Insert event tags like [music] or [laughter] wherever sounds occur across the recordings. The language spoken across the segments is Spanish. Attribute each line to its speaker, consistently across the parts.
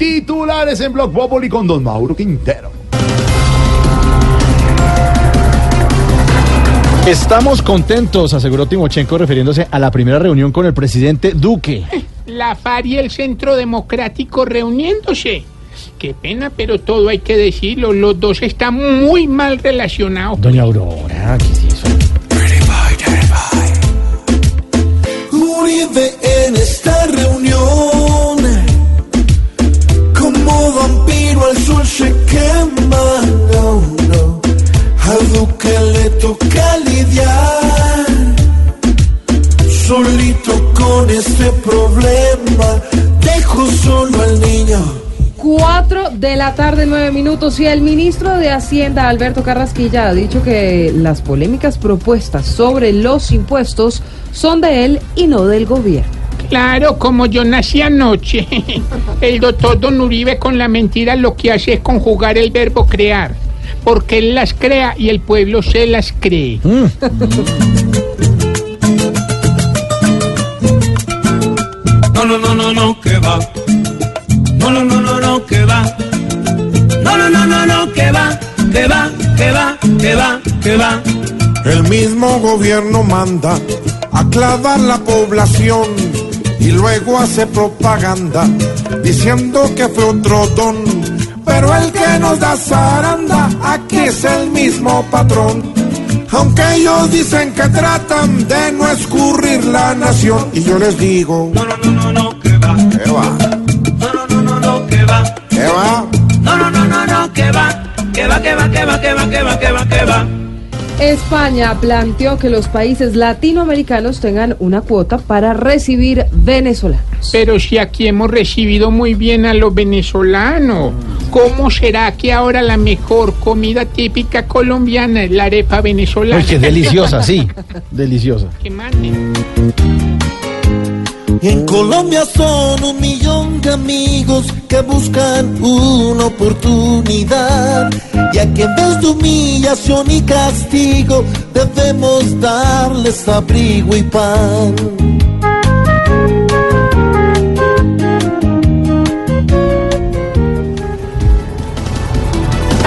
Speaker 1: Titulares en Blog Popoli con Don Mauro Quintero.
Speaker 2: Estamos contentos, aseguró Timochenko refiriéndose a la primera reunión con el presidente Duque.
Speaker 3: La FARC y el Centro Democrático reuniéndose. Qué pena, pero todo hay que decirlo. Los dos están muy mal relacionados.
Speaker 2: Doña Aurora, ¿qué
Speaker 4: al sol se quema. No, no. A Duque le toca lidiar solito con este problema. Dejo solo al niño.
Speaker 5: 4 de la tarde, 9 minutos, y el ministro de Hacienda, Alberto Carrasquilla, ha dicho que las polémicas propuestas sobre los impuestos son de él y no del gobierno.
Speaker 3: Claro, como yo nací anoche. [laughs] El doctor Don Uribe con la mentira lo que hace es conjugar el verbo crear. Porque él las crea y el pueblo se las cree.
Speaker 6: No, no, no, no, no, que va. No, no, no, no, no, que va. No, no, no, no, no, que va, que va, que va, que va, que va.
Speaker 4: El mismo gobierno manda a clavar la población y luego hace propaganda diciendo que fue otro don. Pero el que nos da zaranda aquí es el mismo patrón. Aunque ellos dicen que tratan de no escurrir la nación y yo les digo,
Speaker 6: No, no, no, no, no, que va.
Speaker 4: ¿qué va?
Speaker 6: No, no, no, no, no, que va.
Speaker 4: ¿Qué va?
Speaker 6: No, no, no, no, no, que va. Que va, que va, que va, que va, que va, que va, que va.
Speaker 5: España planteó que los países latinoamericanos tengan una cuota para recibir venezolanos.
Speaker 3: Pero si aquí hemos recibido muy bien a los venezolanos, ¿cómo será que ahora la mejor comida típica colombiana es la arepa venezolana?
Speaker 2: Uy, que deliciosa, sí, [laughs] deliciosa.
Speaker 3: Que manden.
Speaker 4: Y en Colombia son un millón de amigos que buscan una oportunidad. Y aquí en vez de humillación y castigo debemos darles abrigo y pan.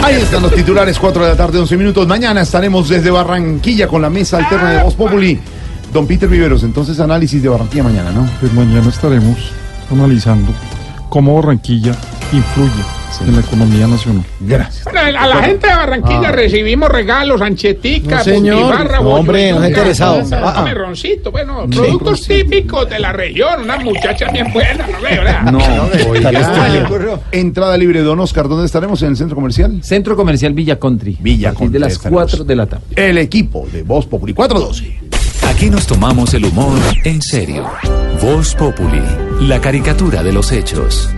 Speaker 1: Ahí están los titulares, 4 de la tarde, 11 minutos. Mañana estaremos desde Barranquilla con la mesa alterna de Voz Populi. Don Peter Viveros, entonces análisis de Barranquilla mañana, ¿no?
Speaker 7: Pues mañana estaremos analizando cómo Barranquilla influye en la economía nacional.
Speaker 1: Gracias.
Speaker 3: Bueno, a la gente de Barranquilla recibimos regalos, anchetica,
Speaker 2: No, señor. No, hombre, no interesado. Ah, ah.
Speaker 3: roncito, bueno, productos típicos de la región, unas muchachas bien buenas, ¿no ve, verdad?
Speaker 1: No,
Speaker 2: oiga.
Speaker 1: Entrada libre, Don Oscar. ¿Dónde estaremos? ¿En el centro comercial?
Speaker 8: Centro Comercial Villa Country.
Speaker 1: Villa
Speaker 8: a
Speaker 1: Country,
Speaker 8: de las
Speaker 1: estaremos.
Speaker 8: 4 de la tarde.
Speaker 1: El equipo de Voz Populi 412.
Speaker 9: Aquí nos tomamos el humor en serio. Voz Populi, la caricatura de los hechos.